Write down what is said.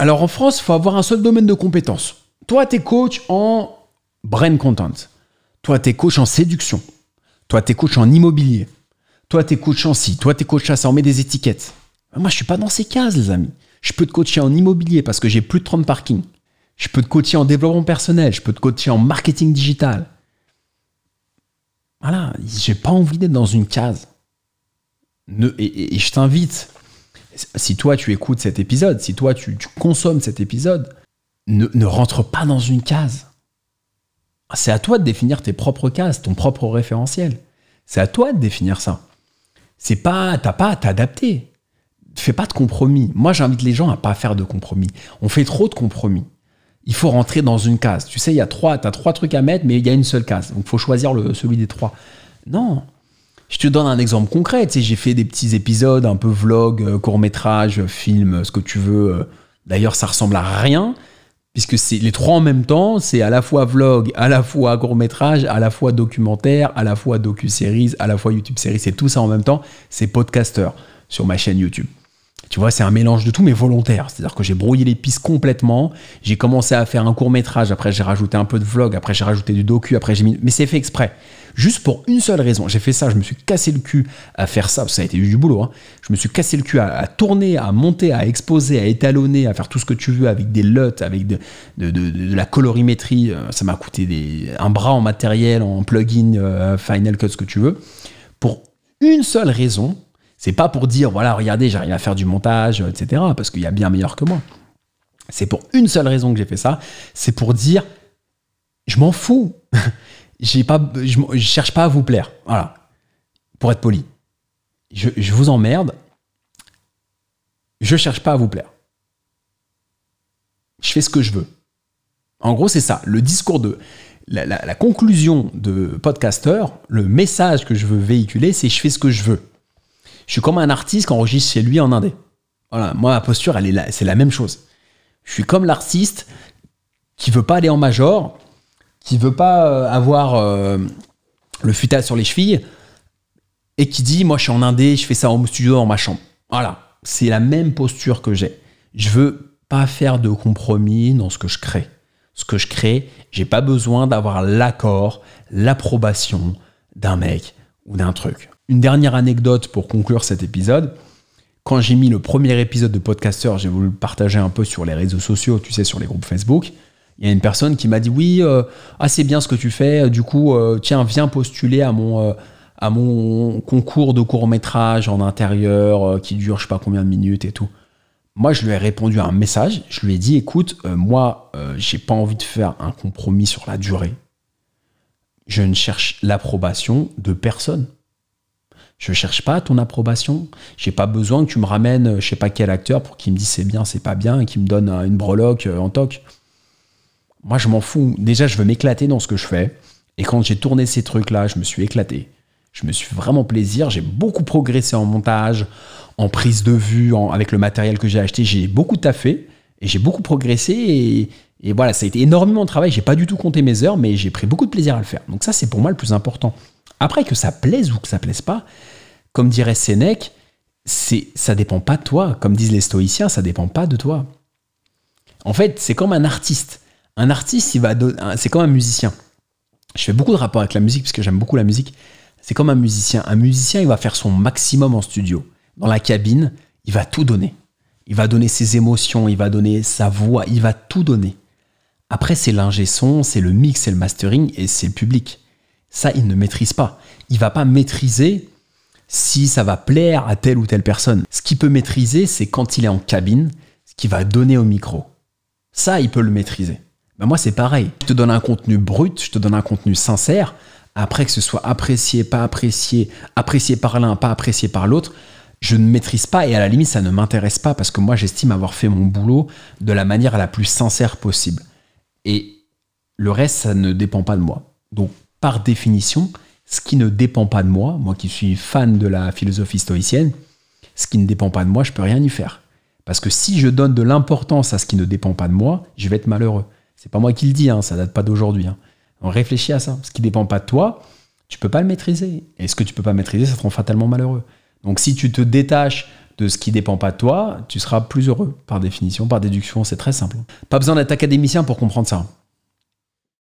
Alors en France, il faut avoir un seul domaine de compétence. Toi, tu es coach en brain content. Toi, tu es coach en séduction. Toi, tu es coach en immobilier. Toi, tu es coach en ci. Toi, tu es coach à ça. On met des étiquettes. Moi, je suis pas dans ces cases, les amis. Je peux te coacher en immobilier parce que j'ai plus de 30 parkings. Je peux te coacher en développement personnel. Je peux te coacher en marketing digital. Voilà, j'ai pas envie d'être dans une case. et, je t'invite, si toi tu écoutes cet épisode, si toi tu, consommes cet épisode, ne, rentre pas dans une case. C'est à toi de définir tes propres cases, ton propre référentiel. C'est à toi de définir ça. C'est pas, t'as pas à t'adapter. Fais pas de compromis. Moi, j'invite les gens à pas faire de compromis. On fait trop de compromis il faut rentrer dans une case. Tu sais, il y a trois, tu as trois trucs à mettre, mais il y a une seule case. Donc, faut choisir le, celui des trois. Non. Je te donne un exemple concret. Tu sais, j'ai fait des petits épisodes, un peu vlog, euh, court métrage, film, ce que tu veux. Euh. D'ailleurs, ça ressemble à rien, puisque c'est les trois en même temps. C'est à la fois vlog, à la fois court métrage, à la fois documentaire, à la fois docu-series, à la fois YouTube série. C'est tout ça en même temps. C'est podcaster sur ma chaîne YouTube. Tu vois, c'est un mélange de tout, mais volontaire. C'est-à-dire que j'ai brouillé les pistes complètement. J'ai commencé à faire un court métrage, après j'ai rajouté un peu de vlog, après j'ai rajouté du docu, après j'ai. Mais c'est fait exprès. Juste pour une seule raison. J'ai fait ça, je me suis cassé le cul à faire ça, ça a été du boulot. Hein. Je me suis cassé le cul à, tourner, à monter, à exposer, à étalonner, à faire tout ce que tu veux avec des LUT, avec de, la colorimétrie. Euh, ça m'a coûté un bras en matériel, en plugin, euh, Final Cut, ce que tu veux. Pour une seule raison, c'est pas pour dire, voilà, regardez, j'arrive à faire du montage, etc., parce qu'il y a bien meilleur que moi. C'est pour une seule raison que j'ai fait ça, c'est pour dire, je m'en fous. je, cherche pas à vous plaire. Voilà. Pour être poli. Je, vous emmerde. Je cherche pas à vous plaire. Je fais ce que je veux. En gros, c'est ça. Le discours de. La conclusion de podcaster, le message que je veux véhiculer, c'est je fais ce que je veux. Je suis comme un artiste qui enregistre chez lui en indé. Voilà, moi, ma posture, elle est c'est la même chose. Je suis comme l'artiste qui veut pas aller en major, qui veut pas euh, avoir euh, le futal sur les chevilles et qui dit moi je suis en indé, je fais ça en studio dans ma chambre. Voilà, c'est la même posture que j'ai. Je veux pas faire de compromis dans ce que je crée. Ce que je crée, j'ai pas besoin d'avoir l'accord, l'approbation d'un mec ou d'un truc. Une dernière anecdote pour conclure cet épisode. Quand j'ai mis le premier épisode de Podcaster, j'ai voulu le partager un peu sur les réseaux sociaux, tu sais, sur les groupes Facebook. Il y a une personne qui m'a dit oui, euh, ah c'est bien ce que tu fais. Du coup, euh, tiens, viens postuler à mon euh, concours de court métrage en intérieur qui dure je sais pas combien de minutes et tout. Moi, je lui ai répondu à un message. Je lui ai dit écoute, moi, j'ai pas envie de faire un compromis sur la durée. Je ne cherche l'approbation de personne. Je cherche pas ton approbation. J'ai pas besoin que tu me ramènes, euh, je sais pas quel acteur pour qu'il me dise c'est bien, c'est pas bien, et qu'il me donne une breloque euh, en toc. Moi, je m'en fous. Déjà, je veux m'éclater dans ce que je fais. Et quand j'ai tourné ces trucs-là, je me suis éclaté. Je me suis vraiment plaisir. J'ai beaucoup progressé en montage, en prise de vue, avec le matériel que j'ai acheté. J'ai beaucoup taffé et j'ai beaucoup progressé. Et, et, voilà, ça a été énormément de travail. J'ai pas du tout compté mes heures, mais j'ai pris beaucoup de plaisir à le faire. Donc ça, c'est pour moi le plus important. Après, que ça plaise ou que ça plaise pas, comme dirait Sénèque, c'est, ça dépend pas de toi. Comme disent les stoïciens, ça dépend pas de toi. En fait, c'est comme un artiste. Un artiste, c'est comme un musicien. Je fais beaucoup de rapports avec la musique parce que j'aime beaucoup la musique. C'est comme un musicien. Un musicien, il va faire son maximum en studio. Dans la cabine, il va tout donner. Il va donner ses émotions, il va donner sa voix, il va tout donner. Après, c'est l'ingé son, c'est le mix, c'est le mastering et c'est le public. Ça, il ne maîtrise pas. Il va pas maîtriser si ça va plaire à telle ou telle personne. Ce qu'il peut maîtriser, c'est quand il est en cabine, ce qu'il va donner au micro. Ça, il peut le maîtriser. Ben moi, c'est pareil. Je te donne un contenu brut, je te donne un contenu sincère. Après que ce soit apprécié, pas apprécié, apprécié par l'un, pas apprécié par l'autre, je ne maîtrise pas et à la limite, ça ne m'intéresse pas parce que moi, j'estime avoir fait mon boulot de la manière la plus sincère possible. Et le reste, ça ne dépend pas de moi. Donc, par définition, ce qui ne dépend pas de moi, moi qui suis fan de la philosophie stoïcienne, ce qui ne dépend pas de moi, je peux rien y faire. Parce que si je donne de l'importance à ce qui ne dépend pas de moi, je vais être malheureux. C'est pas moi qui le dis, hein, ça date pas d'aujourd'hui. Hein. On réfléchit à ça. Ce qui ne dépend pas de toi, tu peux pas le maîtriser. Et ce que tu peux pas maîtriser, ça te rend fatalement malheureux. Donc si tu te détaches de ce qui dépend pas de toi, tu seras plus heureux par définition, par déduction, c'est très simple. Pas besoin d'être académicien pour comprendre ça.